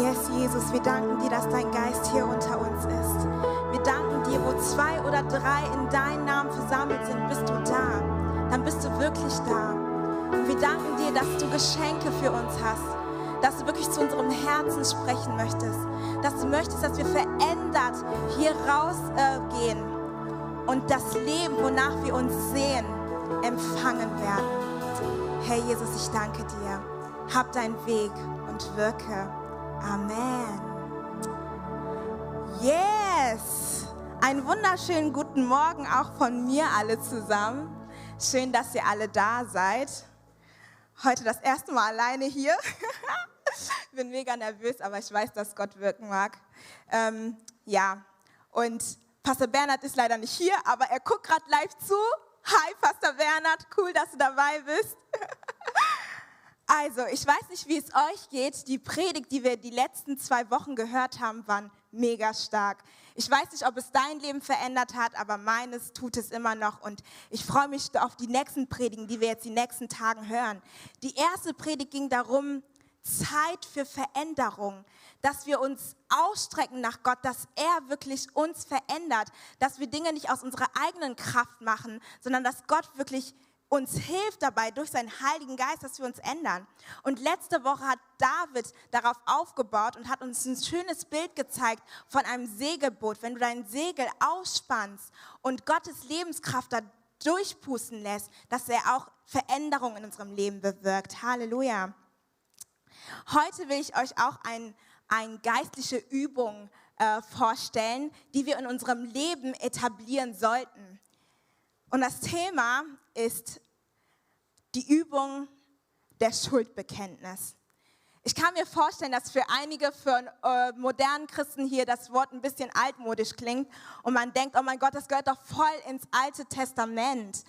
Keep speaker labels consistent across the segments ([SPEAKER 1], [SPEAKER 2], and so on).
[SPEAKER 1] Yes, Jesus, wir danken dir, dass dein Geist hier unter uns ist. Wir danken dir, wo zwei oder drei in deinem Namen versammelt sind, bist du da. Dann bist du wirklich da. Und wir danken dir, dass du Geschenke für uns hast, dass du wirklich zu unserem Herzen sprechen möchtest, dass du möchtest, dass wir verändert hier rausgehen äh, und das Leben, wonach wir uns sehen, empfangen werden. Herr Jesus, ich danke dir. Hab deinen Weg und wirke. Amen. Yes! Einen wunderschönen guten Morgen auch von mir alle zusammen. Schön, dass ihr alle da seid. Heute das erste Mal alleine hier. Bin mega nervös, aber ich weiß, dass Gott wirken mag. Ähm, ja, und Pastor Bernhard ist leider nicht hier, aber er guckt gerade live zu. Hi, Pastor Bernhard, cool, dass du dabei bist. Also, ich weiß nicht, wie es euch geht. Die Predigt, die wir die letzten zwei Wochen gehört haben, waren mega stark. Ich weiß nicht, ob es dein Leben verändert hat, aber meines tut es immer noch. Und ich freue mich auf die nächsten Predigen, die wir jetzt die nächsten Tagen hören. Die erste Predigt ging darum, Zeit für Veränderung, dass wir uns ausstrecken nach Gott, dass er wirklich uns verändert, dass wir Dinge nicht aus unserer eigenen Kraft machen, sondern dass Gott wirklich uns hilft dabei durch seinen Heiligen Geist, dass wir uns ändern. Und letzte Woche hat David darauf aufgebaut und hat uns ein schönes Bild gezeigt von einem Segelboot. Wenn du dein Segel ausspannst und Gottes Lebenskraft da durchpusten lässt, dass er auch Veränderungen in unserem Leben bewirkt. Halleluja. Heute will ich euch auch eine ein geistliche Übung äh, vorstellen, die wir in unserem Leben etablieren sollten. Und das Thema ist die Übung der Schuldbekenntnis. Ich kann mir vorstellen, dass für einige, für äh, modernen Christen hier das Wort ein bisschen altmodisch klingt und man denkt, oh mein Gott, das gehört doch voll ins Alte Testament.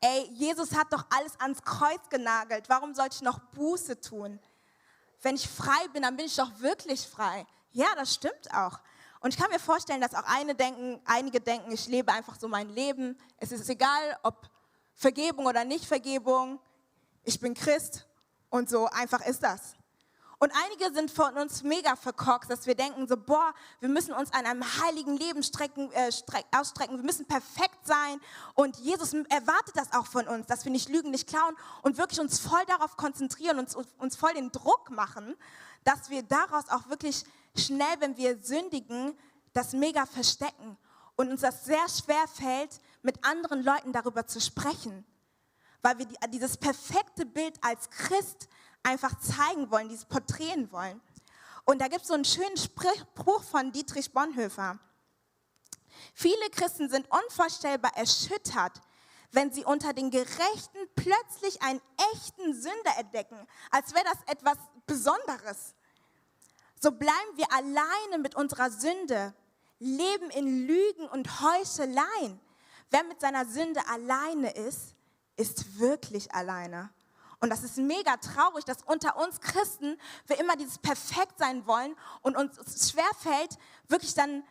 [SPEAKER 1] Ey, Jesus hat doch alles ans Kreuz genagelt. Warum soll ich noch Buße tun? Wenn ich frei bin, dann bin ich doch wirklich frei. Ja, das stimmt auch. Und ich kann mir vorstellen, dass auch eine denken, einige denken, ich lebe einfach so mein Leben. Es ist egal, ob Vergebung oder nicht Vergebung. Ich bin Christ und so einfach ist das. Und einige sind von uns mega verkorkst, dass wir denken so, boah, wir müssen uns an einem heiligen Leben strecken, äh, streck, ausstrecken, wir müssen perfekt sein. Und Jesus erwartet das auch von uns, dass wir nicht lügen, nicht klauen und wirklich uns voll darauf konzentrieren uns, uns voll den Druck machen, dass wir daraus auch wirklich schnell, wenn wir sündigen, das mega verstecken und uns das sehr schwer fällt, mit anderen Leuten darüber zu sprechen, weil wir dieses perfekte Bild als Christ einfach zeigen wollen, dieses porträtieren wollen. Und da gibt es so einen schönen Spruch von Dietrich Bonhoeffer. Viele Christen sind unvorstellbar erschüttert, wenn sie unter den Gerechten plötzlich einen echten Sünder entdecken, als wäre das etwas Besonderes. So bleiben wir alleine mit unserer Sünde, leben in Lügen und Heucheleien. Wer mit seiner Sünde alleine ist, ist wirklich alleine. Und das ist mega traurig, dass unter uns Christen wir immer dieses Perfekt sein wollen und uns schwerfällt, wirklich dann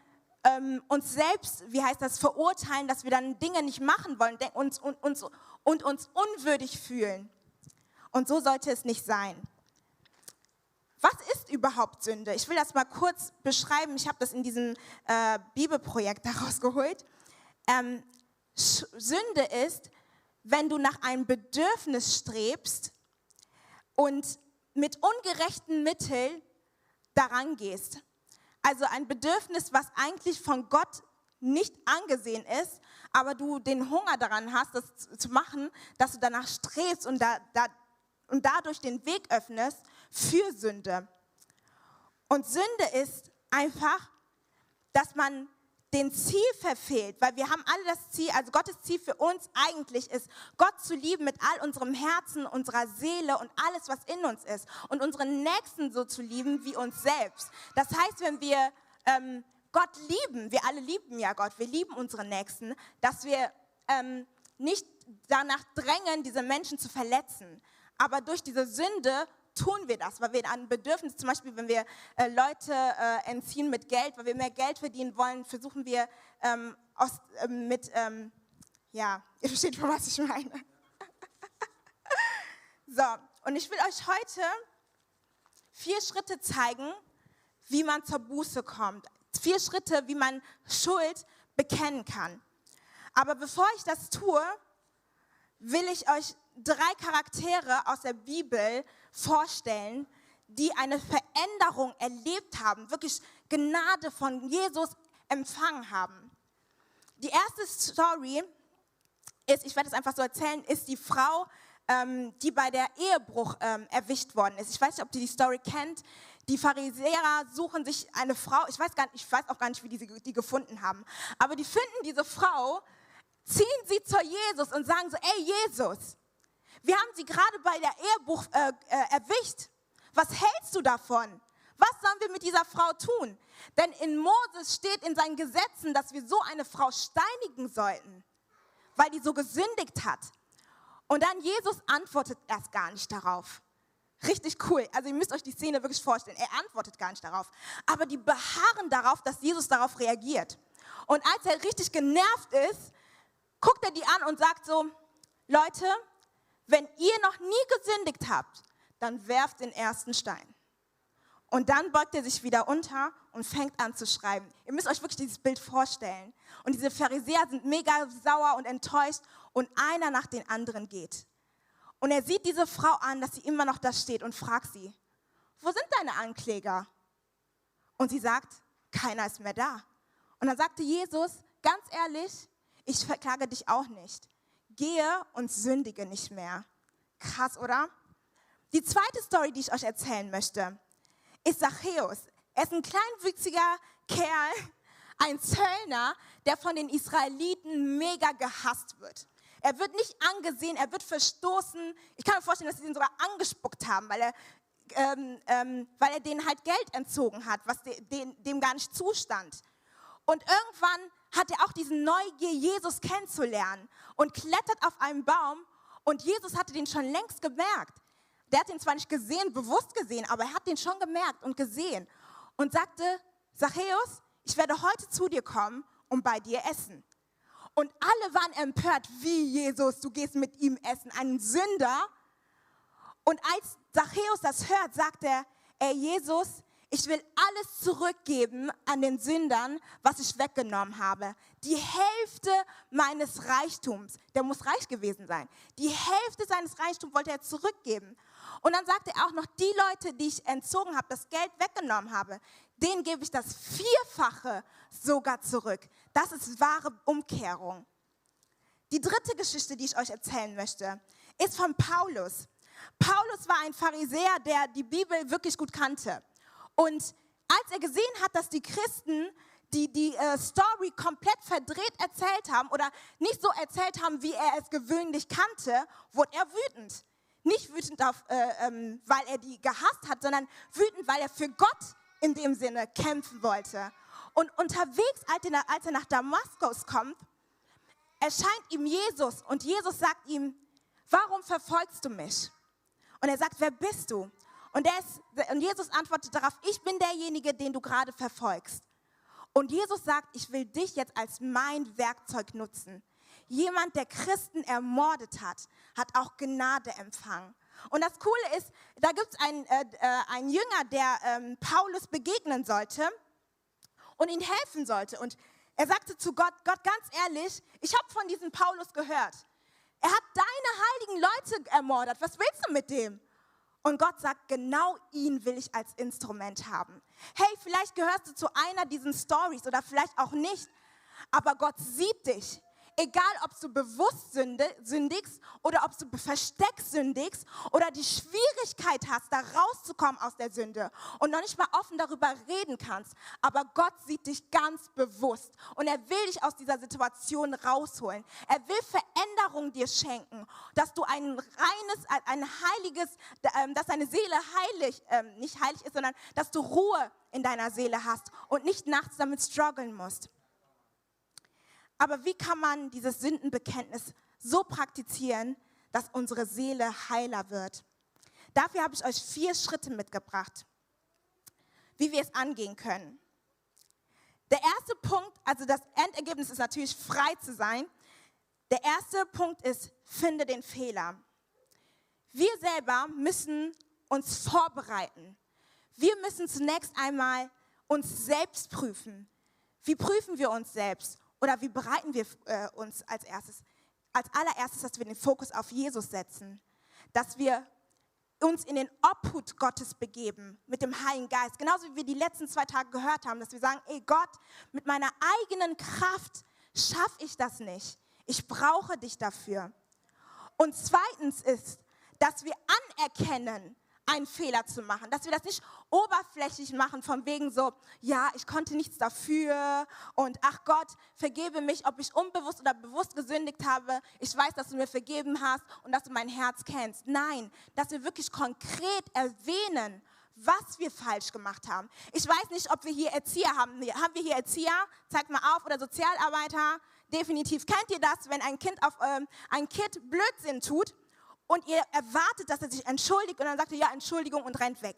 [SPEAKER 1] ähm, uns selbst, wie heißt das, verurteilen, dass wir dann Dinge nicht machen wollen uns, und, uns, und uns unwürdig fühlen. Und so sollte es nicht sein. Was ist überhaupt Sünde? Ich will das mal kurz beschreiben. Ich habe das in diesem äh, Bibelprojekt daraus geholt. Ähm, Sünde ist, wenn du nach einem Bedürfnis strebst und mit ungerechten Mitteln daran gehst. Also ein Bedürfnis, was eigentlich von Gott nicht angesehen ist, aber du den Hunger daran hast, das zu machen, dass du danach strebst und, da, da, und dadurch den Weg öffnest für Sünde. Und Sünde ist einfach, dass man den Ziel verfehlt, weil wir haben alle das Ziel, also Gottes Ziel für uns eigentlich ist, Gott zu lieben mit all unserem Herzen, unserer Seele und alles, was in uns ist und unseren Nächsten so zu lieben wie uns selbst. Das heißt, wenn wir ähm, Gott lieben, wir alle lieben ja Gott, wir lieben unsere Nächsten, dass wir ähm, nicht danach drängen, diese Menschen zu verletzen. Aber durch diese Sünde tun wir das, weil wir ein Bedürfnis, zum Beispiel wenn wir äh, Leute äh, entziehen mit Geld, weil wir mehr Geld verdienen wollen, versuchen wir ähm, aus, äh, mit, ähm, ja, ihr versteht schon, was ich meine. so, und ich will euch heute vier Schritte zeigen, wie man zur Buße kommt. Vier Schritte, wie man Schuld bekennen kann. Aber bevor ich das tue, will ich euch drei Charaktere aus der Bibel vorstellen, die eine Veränderung erlebt haben, wirklich Gnade von Jesus empfangen haben. Die erste Story ist, ich werde es einfach so erzählen, ist die Frau, ähm, die bei der Ehebruch ähm, erwischt worden ist. Ich weiß nicht, ob ihr die Story kennt. Die Pharisäer suchen sich eine Frau, ich weiß, gar nicht, ich weiß auch gar nicht, wie die sie die gefunden haben, aber die finden diese Frau, ziehen sie zu Jesus und sagen so, ey Jesus, wir haben sie gerade bei der Ehebruch äh, äh, erwischt. Was hältst du davon? Was sollen wir mit dieser Frau tun? Denn in Moses steht in seinen Gesetzen, dass wir so eine Frau steinigen sollten, weil die so gesündigt hat. Und dann Jesus antwortet erst gar nicht darauf. Richtig cool. Also ihr müsst euch die Szene wirklich vorstellen. Er antwortet gar nicht darauf. Aber die beharren darauf, dass Jesus darauf reagiert. Und als er richtig genervt ist, guckt er die an und sagt so, Leute, wenn ihr noch nie gesündigt habt, dann werft den ersten Stein. Und dann beugt er sich wieder unter und fängt an zu schreiben. Ihr müsst euch wirklich dieses Bild vorstellen. Und diese Pharisäer sind mega sauer und enttäuscht und einer nach den anderen geht. Und er sieht diese Frau an, dass sie immer noch da steht und fragt sie, wo sind deine Ankläger? Und sie sagt, keiner ist mehr da. Und dann sagte Jesus, ganz ehrlich, ich verklage dich auch nicht. Gehe und sündige nicht mehr. Krass, oder? Die zweite Story, die ich euch erzählen möchte, ist Zachäus. Er ist ein kleinwüchsiger Kerl, ein Zöllner, der von den Israeliten mega gehasst wird. Er wird nicht angesehen, er wird verstoßen. Ich kann mir vorstellen, dass sie ihn sogar angespuckt haben, weil er, ähm, ähm, weil er denen halt Geld entzogen hat, was de, de, dem gar nicht zustand. Und irgendwann hat er auch diesen Neugier, Jesus kennenzulernen und klettert auf einen Baum und Jesus hatte den schon längst gemerkt. Der hat ihn zwar nicht gesehen, bewusst gesehen, aber er hat den schon gemerkt und gesehen und sagte, Zachäus, ich werde heute zu dir kommen und bei dir essen. Und alle waren empört, wie Jesus, du gehst mit ihm essen, ein Sünder. Und als Zachäus das hört, sagt er, ey Jesus, ich will alles zurückgeben an den Sündern, was ich weggenommen habe. Die Hälfte meines Reichtums, der muss reich gewesen sein, die Hälfte seines Reichtums wollte er zurückgeben. Und dann sagt er auch noch, die Leute, die ich entzogen habe, das Geld weggenommen habe, denen gebe ich das Vierfache sogar zurück. Das ist wahre Umkehrung. Die dritte Geschichte, die ich euch erzählen möchte, ist von Paulus. Paulus war ein Pharisäer, der die Bibel wirklich gut kannte. Und als er gesehen hat, dass die Christen die, die äh, Story komplett verdreht erzählt haben oder nicht so erzählt haben, wie er es gewöhnlich kannte, wurde er wütend. Nicht wütend, auf, äh, ähm, weil er die gehasst hat, sondern wütend, weil er für Gott in dem Sinne kämpfen wollte. Und unterwegs, als er nach Damaskus kommt, erscheint ihm Jesus und Jesus sagt ihm, warum verfolgst du mich? Und er sagt, wer bist du? Und, ist, und Jesus antwortet darauf, ich bin derjenige, den du gerade verfolgst. Und Jesus sagt, ich will dich jetzt als mein Werkzeug nutzen. Jemand, der Christen ermordet hat, hat auch Gnade empfangen. Und das Coole ist, da gibt es einen, äh, äh, einen Jünger, der ähm, Paulus begegnen sollte und ihm helfen sollte. Und er sagte zu Gott, Gott, ganz ehrlich, ich habe von diesem Paulus gehört. Er hat deine heiligen Leute ermordet. Was willst du mit dem? Und Gott sagt, genau ihn will ich als Instrument haben. Hey, vielleicht gehörst du zu einer dieser Stories oder vielleicht auch nicht, aber Gott sieht dich egal ob du bewusst sündigst oder ob du versteckt sündigst oder die Schwierigkeit hast, da rauszukommen aus der Sünde und noch nicht mal offen darüber reden kannst. Aber Gott sieht dich ganz bewusst und er will dich aus dieser Situation rausholen. Er will Veränderung dir schenken, dass du ein reines, ein heiliges, ähm, dass deine Seele heilig, ähm, nicht heilig ist, sondern dass du Ruhe in deiner Seele hast und nicht nachts damit strugglen musst. Aber wie kann man dieses Sündenbekenntnis so praktizieren, dass unsere Seele heiler wird? Dafür habe ich euch vier Schritte mitgebracht, wie wir es angehen können. Der erste Punkt, also das Endergebnis ist natürlich frei zu sein. Der erste Punkt ist, finde den Fehler. Wir selber müssen uns vorbereiten. Wir müssen zunächst einmal uns selbst prüfen. Wie prüfen wir uns selbst? Oder wie bereiten wir äh, uns als erstes? Als allererstes, dass wir den Fokus auf Jesus setzen. Dass wir uns in den Obhut Gottes begeben mit dem Heiligen Geist. Genauso wie wir die letzten zwei Tage gehört haben, dass wir sagen, ey Gott, mit meiner eigenen Kraft schaffe ich das nicht. Ich brauche dich dafür. Und zweitens ist, dass wir anerkennen, einen Fehler zu machen, dass wir das nicht oberflächlich machen, von wegen so, ja, ich konnte nichts dafür und ach Gott, vergebe mich, ob ich unbewusst oder bewusst gesündigt habe. Ich weiß, dass du mir vergeben hast und dass du mein Herz kennst. Nein, dass wir wirklich konkret erwähnen, was wir falsch gemacht haben. Ich weiß nicht, ob wir hier Erzieher haben. Haben wir hier Erzieher? Zeigt mal auf. Oder Sozialarbeiter? Definitiv. Kennt ihr das, wenn ein Kind, auf, ähm, ein kind Blödsinn tut und ihr erwartet, dass er sich entschuldigt und dann sagt er, ja, Entschuldigung und rennt weg.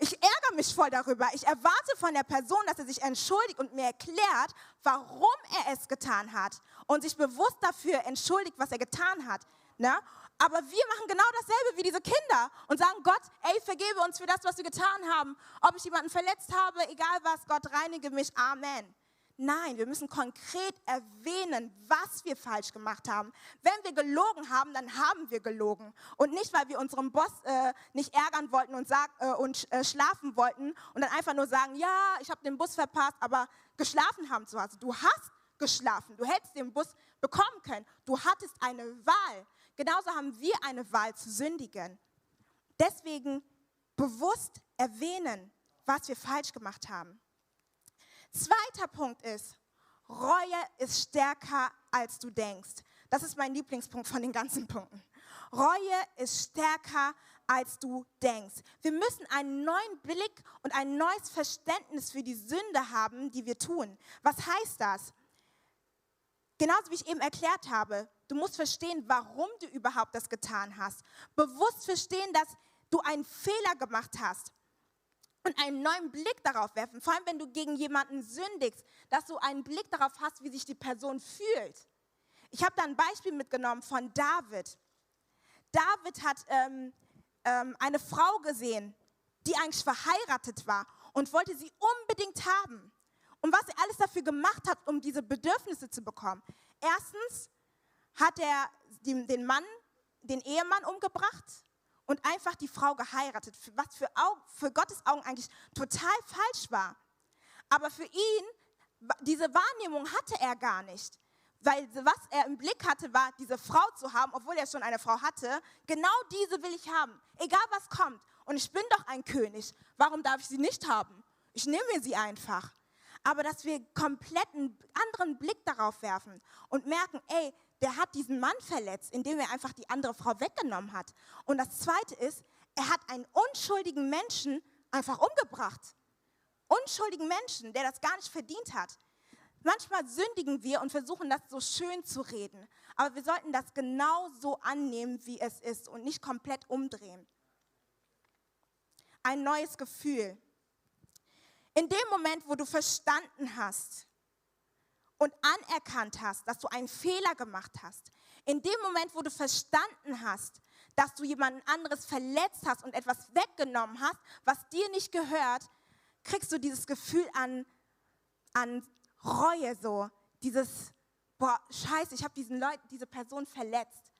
[SPEAKER 1] Ich ärgere mich voll darüber. Ich erwarte von der Person, dass er sich entschuldigt und mir erklärt, warum er es getan hat und sich bewusst dafür entschuldigt, was er getan hat. Ne? Aber wir machen genau dasselbe wie diese Kinder und sagen, Gott, ey, vergebe uns für das, was wir getan haben. Ob ich jemanden verletzt habe, egal was, Gott, reinige mich. Amen. Nein, wir müssen konkret erwähnen, was wir falsch gemacht haben. Wenn wir gelogen haben, dann haben wir gelogen. Und nicht, weil wir unseren Boss äh, nicht ärgern wollten und, sag, äh, und äh, schlafen wollten und dann einfach nur sagen, ja, ich habe den Bus verpasst, aber geschlafen haben zu Hause. Du hast geschlafen. Du hättest den Bus bekommen können. Du hattest eine Wahl. Genauso haben wir eine Wahl zu sündigen. Deswegen bewusst erwähnen, was wir falsch gemacht haben. Zweiter Punkt ist, Reue ist stärker, als du denkst. Das ist mein Lieblingspunkt von den ganzen Punkten. Reue ist stärker, als du denkst. Wir müssen einen neuen Blick und ein neues Verständnis für die Sünde haben, die wir tun. Was heißt das? Genauso wie ich eben erklärt habe, du musst verstehen, warum du überhaupt das getan hast. Bewusst verstehen, dass du einen Fehler gemacht hast und einen neuen Blick darauf werfen. Vor allem, wenn du gegen jemanden sündigst, dass du einen Blick darauf hast, wie sich die Person fühlt. Ich habe da ein Beispiel mitgenommen von David. David hat ähm, ähm, eine Frau gesehen, die eigentlich verheiratet war und wollte sie unbedingt haben. Und was er alles dafür gemacht hat, um diese Bedürfnisse zu bekommen. Erstens hat er den Mann, den Ehemann umgebracht und einfach die Frau geheiratet, was für, Augen, für Gottes Augen eigentlich total falsch war. Aber für ihn, diese Wahrnehmung hatte er gar nicht. Weil was er im Blick hatte, war, diese Frau zu haben, obwohl er schon eine Frau hatte. Genau diese will ich haben, egal was kommt. Und ich bin doch ein König. Warum darf ich sie nicht haben? Ich nehme mir sie einfach. Aber dass wir komplett einen anderen Blick darauf werfen und merken, ey, der hat diesen Mann verletzt, indem er einfach die andere Frau weggenommen hat. Und das Zweite ist, er hat einen unschuldigen Menschen einfach umgebracht. Unschuldigen Menschen, der das gar nicht verdient hat. Manchmal sündigen wir und versuchen das so schön zu reden. Aber wir sollten das genau so annehmen, wie es ist und nicht komplett umdrehen. Ein neues Gefühl. In dem Moment, wo du verstanden hast, und anerkannt hast, dass du einen Fehler gemacht hast, in dem Moment, wo du verstanden hast, dass du jemanden anderes verletzt hast und etwas weggenommen hast, was dir nicht gehört, kriegst du dieses Gefühl an, an Reue, so dieses, boah, scheiße, ich habe diese Person verletzt.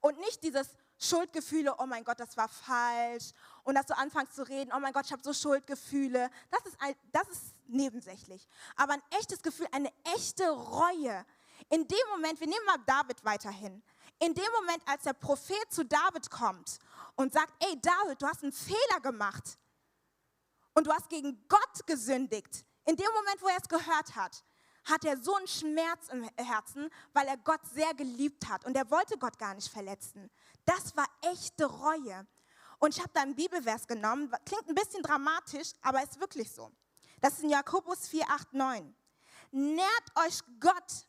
[SPEAKER 1] Und nicht dieses Schuldgefühle, oh mein Gott, das war falsch. Und dass du anfängst zu reden, oh mein Gott, ich habe so Schuldgefühle. Das ist, ein, das ist nebensächlich. Aber ein echtes Gefühl, eine echte Reue. In dem Moment, wir nehmen mal David weiterhin. In dem Moment, als der Prophet zu David kommt und sagt, ey David, du hast einen Fehler gemacht und du hast gegen Gott gesündigt. In dem Moment, wo er es gehört hat, hat er so einen Schmerz im Herzen, weil er Gott sehr geliebt hat und er wollte Gott gar nicht verletzen. Das war echte Reue. Und ich habe da einen Bibelvers genommen, klingt ein bisschen dramatisch, aber ist wirklich so. Das ist in Jakobus 4, 8, 9. Nährt euch Gott,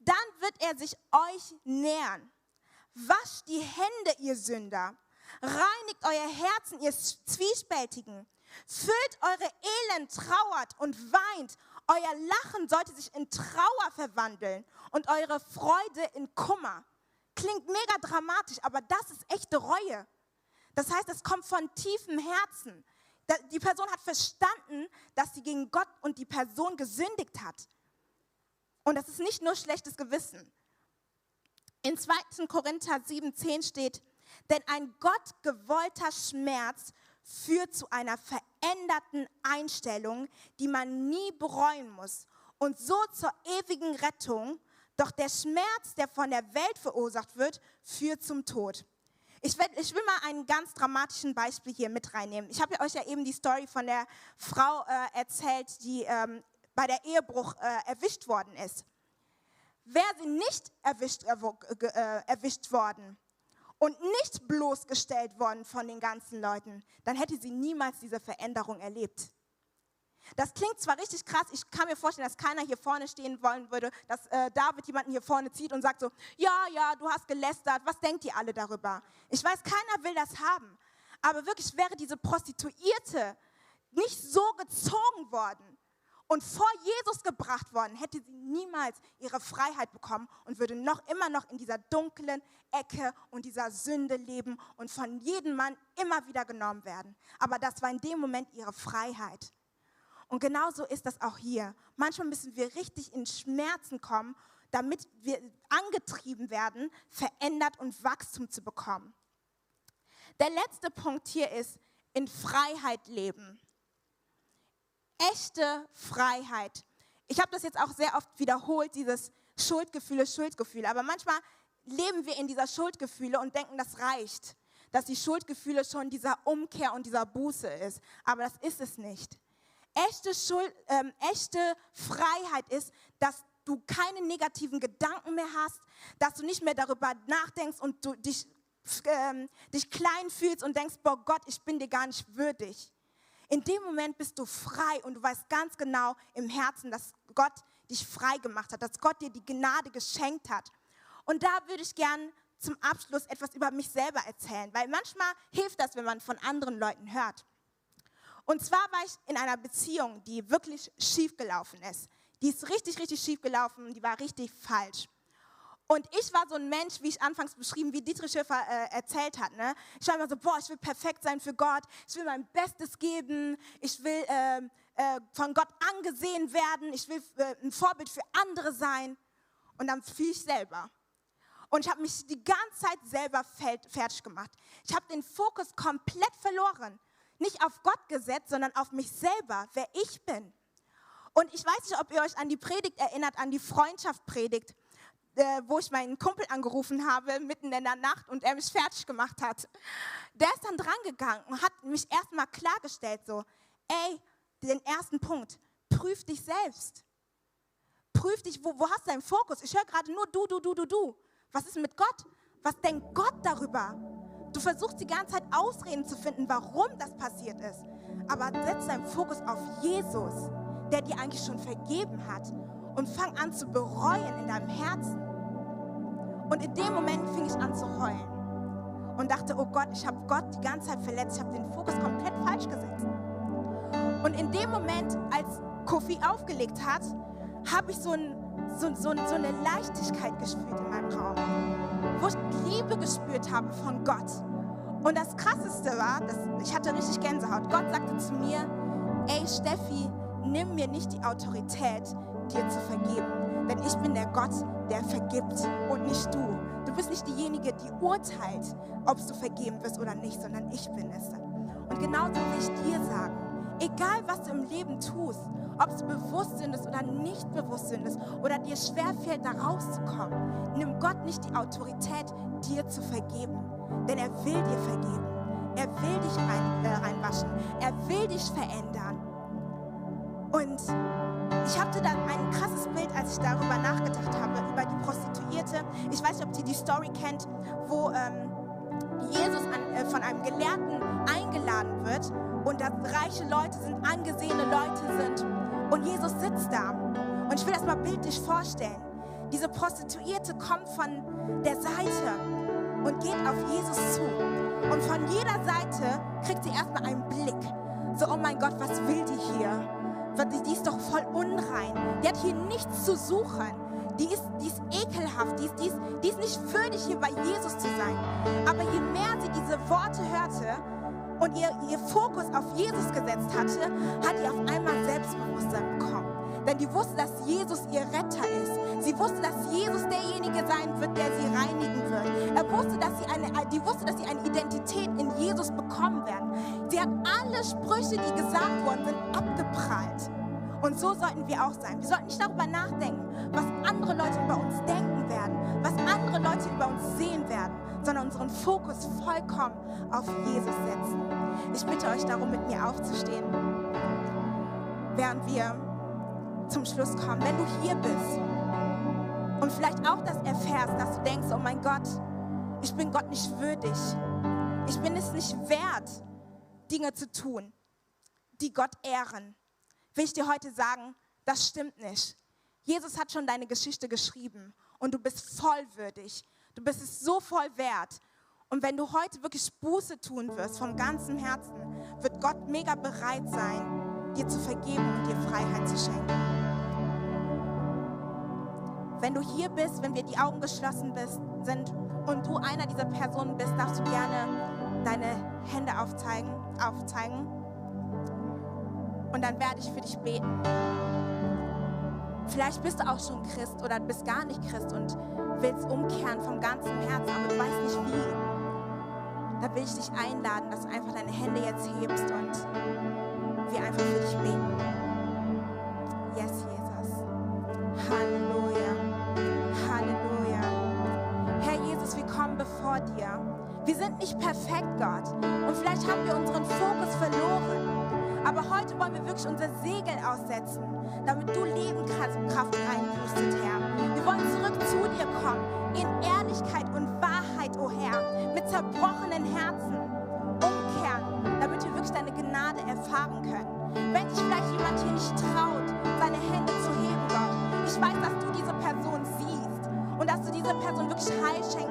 [SPEAKER 1] dann wird er sich euch nähern. Wascht die Hände, ihr Sünder. Reinigt euer Herzen, ihr Zwiespältigen. Füllt eure Elend, trauert und weint. Euer Lachen sollte sich in Trauer verwandeln und eure Freude in Kummer. Klingt mega dramatisch, aber das ist echte Reue. Das heißt, es kommt von tiefem Herzen. Die Person hat verstanden, dass sie gegen Gott und die Person gesündigt hat. Und das ist nicht nur schlechtes Gewissen. In 2. Korinther 7,10 steht, denn ein Gott gewollter Schmerz führt zu einer veränderten Einstellung, die man nie bereuen muss und so zur ewigen Rettung. Doch der Schmerz, der von der Welt verursacht wird, führt zum Tod. Ich will, ich will mal ein ganz dramatischen Beispiel hier mit reinnehmen. Ich habe euch ja eben die Story von der Frau äh, erzählt, die ähm, bei der Ehebruch äh, erwischt worden ist. Wäre sie nicht erwischt, äh, äh, erwischt worden und nicht bloßgestellt worden von den ganzen Leuten, dann hätte sie niemals diese Veränderung erlebt. Das klingt zwar richtig krass, ich kann mir vorstellen, dass keiner hier vorne stehen wollen würde, dass äh, David jemanden hier vorne zieht und sagt so, ja, ja, du hast gelästert, was denkt ihr alle darüber? Ich weiß, keiner will das haben. Aber wirklich wäre diese Prostituierte nicht so gezogen worden und vor Jesus gebracht worden, hätte sie niemals ihre Freiheit bekommen und würde noch immer noch in dieser dunklen Ecke und dieser Sünde leben und von jedem Mann immer wieder genommen werden. Aber das war in dem Moment ihre Freiheit. Und genauso ist das auch hier. Manchmal müssen wir richtig in Schmerzen kommen, damit wir angetrieben werden, verändert und Wachstum zu bekommen. Der letzte Punkt hier ist, in Freiheit leben. Echte Freiheit. Ich habe das jetzt auch sehr oft wiederholt, dieses Schuldgefühle, Schuldgefühle. Aber manchmal leben wir in dieser Schuldgefühle und denken, das reicht. Dass die Schuldgefühle schon dieser Umkehr und dieser Buße ist. Aber das ist es nicht. Echte, Schuld, ähm, echte Freiheit ist, dass du keine negativen Gedanken mehr hast, dass du nicht mehr darüber nachdenkst und du dich, ähm, dich klein fühlst und denkst, boah Gott, ich bin dir gar nicht würdig. In dem Moment bist du frei und du weißt ganz genau im Herzen, dass Gott dich frei gemacht hat, dass Gott dir die Gnade geschenkt hat. Und da würde ich gern zum Abschluss etwas über mich selber erzählen, weil manchmal hilft das, wenn man von anderen Leuten hört. Und zwar war ich in einer Beziehung, die wirklich schief gelaufen ist. Die ist richtig, richtig schief gelaufen, die war richtig falsch. Und ich war so ein Mensch, wie ich anfangs beschrieben, wie Dietrich Schäfer äh, erzählt hat. Ne? Ich war immer so, boah, ich will perfekt sein für Gott, ich will mein Bestes geben, ich will äh, äh, von Gott angesehen werden, ich will äh, ein Vorbild für andere sein. Und dann fiel ich selber. Und ich habe mich die ganze Zeit selber fertig gemacht. Ich habe den Fokus komplett verloren nicht auf Gott gesetzt, sondern auf mich selber, wer ich bin. Und ich weiß nicht, ob ihr euch an die Predigt erinnert, an die Freundschaftspredigt, äh, wo ich meinen Kumpel angerufen habe, mitten in der Nacht und er mich fertig gemacht hat. Der ist dann drangegangen und hat mich erstmal klargestellt, so, ey, den ersten Punkt, prüf dich selbst. Prüf dich, wo, wo hast du deinen Fokus? Ich höre gerade nur du, du, du, du, du. Was ist mit Gott? Was denkt Gott darüber? Du versuchst die ganze Zeit Ausreden zu finden, warum das passiert ist. Aber setz deinen Fokus auf Jesus, der dir eigentlich schon vergeben hat. Und fang an zu bereuen in deinem Herzen. Und in dem Moment fing ich an zu heulen. Und dachte, oh Gott, ich habe Gott die ganze Zeit verletzt. Ich habe den Fokus komplett falsch gesetzt. Und in dem Moment, als Kofi aufgelegt hat, habe ich so, ein, so, so, so eine Leichtigkeit gespürt in meinem Raum wo ich Liebe gespürt habe von Gott. Und das Krasseste war, dass ich hatte richtig Gänsehaut. Gott sagte zu mir, ey Steffi, nimm mir nicht die Autorität, dir zu vergeben. Denn ich bin der Gott, der vergibt und nicht du. Du bist nicht diejenige, die urteilt, ob du vergeben wirst oder nicht, sondern ich bin es. Und genauso will ich dir sagen, egal was du im Leben tust, ob es bewusst ist oder nicht bewusst ist oder dir schwerfällt, da rauszukommen, nimm Gott nicht die Autorität, dir zu vergeben. Denn er will dir vergeben. Er will dich rein, äh, reinwaschen. Er will dich verändern. Und ich hatte dann ein krasses Bild, als ich darüber nachgedacht habe, über die Prostituierte. Ich weiß nicht, ob ihr die Story kennt, wo ähm, Jesus an, äh, von einem Gelehrten eingeladen wird und dass reiche Leute sind, angesehene Leute sind und Jesus sitzt da. Und ich will das mal bildlich vorstellen. Diese Prostituierte kommt von der Seite und geht auf Jesus zu. Und von jeder Seite kriegt sie erstmal einen Blick. So, oh mein Gott, was will die hier? Die ist doch voll unrein. Die hat hier nichts zu suchen. Die ist, die ist ekelhaft. Die ist, die, ist, die ist nicht würdig, hier bei Jesus zu sein. Aber je mehr sie diese Worte hörte, und ihr, ihr Fokus auf Jesus gesetzt hatte, hat ihr auf einmal Selbstbewusstsein bekommen. Denn die wusste, dass Jesus ihr Retter ist. Sie wusste, dass Jesus derjenige sein wird, der sie reinigen wird. Er wusste, dass sie eine, die wusste, dass sie eine Identität in Jesus bekommen werden. Sie hat alle Sprüche, die gesagt worden sind, abgeprallt. Und so sollten wir auch sein. Wir sollten nicht darüber nachdenken, was andere Leute über uns denken werden, was andere Leute über uns sehen werden, sondern unseren Fokus vollkommen auf Jesus setzen. Ich bitte euch darum, mit mir aufzustehen, während wir zum Schluss kommen. Wenn du hier bist und vielleicht auch das erfährst, dass du denkst, oh mein Gott, ich bin Gott nicht würdig. Ich bin es nicht wert, Dinge zu tun, die Gott ehren. Will ich dir heute sagen, das stimmt nicht. Jesus hat schon deine Geschichte geschrieben und du bist vollwürdig. Du bist es so voll wert. Und wenn du heute wirklich Buße tun wirst, von ganzem Herzen, wird Gott mega bereit sein, dir zu vergeben und dir Freiheit zu schenken. Wenn du hier bist, wenn wir die Augen geschlossen bist, sind und du einer dieser Personen bist, darfst du gerne deine Hände aufzeigen, aufzeigen. Und dann werde ich für dich beten. Vielleicht bist du auch schon Christ oder bist gar nicht Christ und willst umkehren vom ganzen Herzen, aber du weißt nicht wie. Da will ich dich einladen, dass du einfach deine Hände jetzt hebst und wir einfach für dich beten. Yes, Jesus. Halleluja. Halleluja. Herr Jesus, wir kommen bevor dir. Wir sind nicht perfekt, Gott. Und vielleicht haben wir unseren Fokus verloren. Aber heute wollen wir wirklich unser Segel aussetzen, damit du Leben, Kraft reinpustet, Herr. Wir wollen zurück zu dir kommen, in Ehrlichkeit und Wahrheit, o oh Herr, mit zerbrochenen Herzen umkehren, damit wir wirklich deine Gnade erfahren können. Wenn sich vielleicht jemand hier nicht traut, seine Hände zu heben, Gott, ich weiß, dass du diese Person siehst und dass du dieser Person wirklich Heil schenken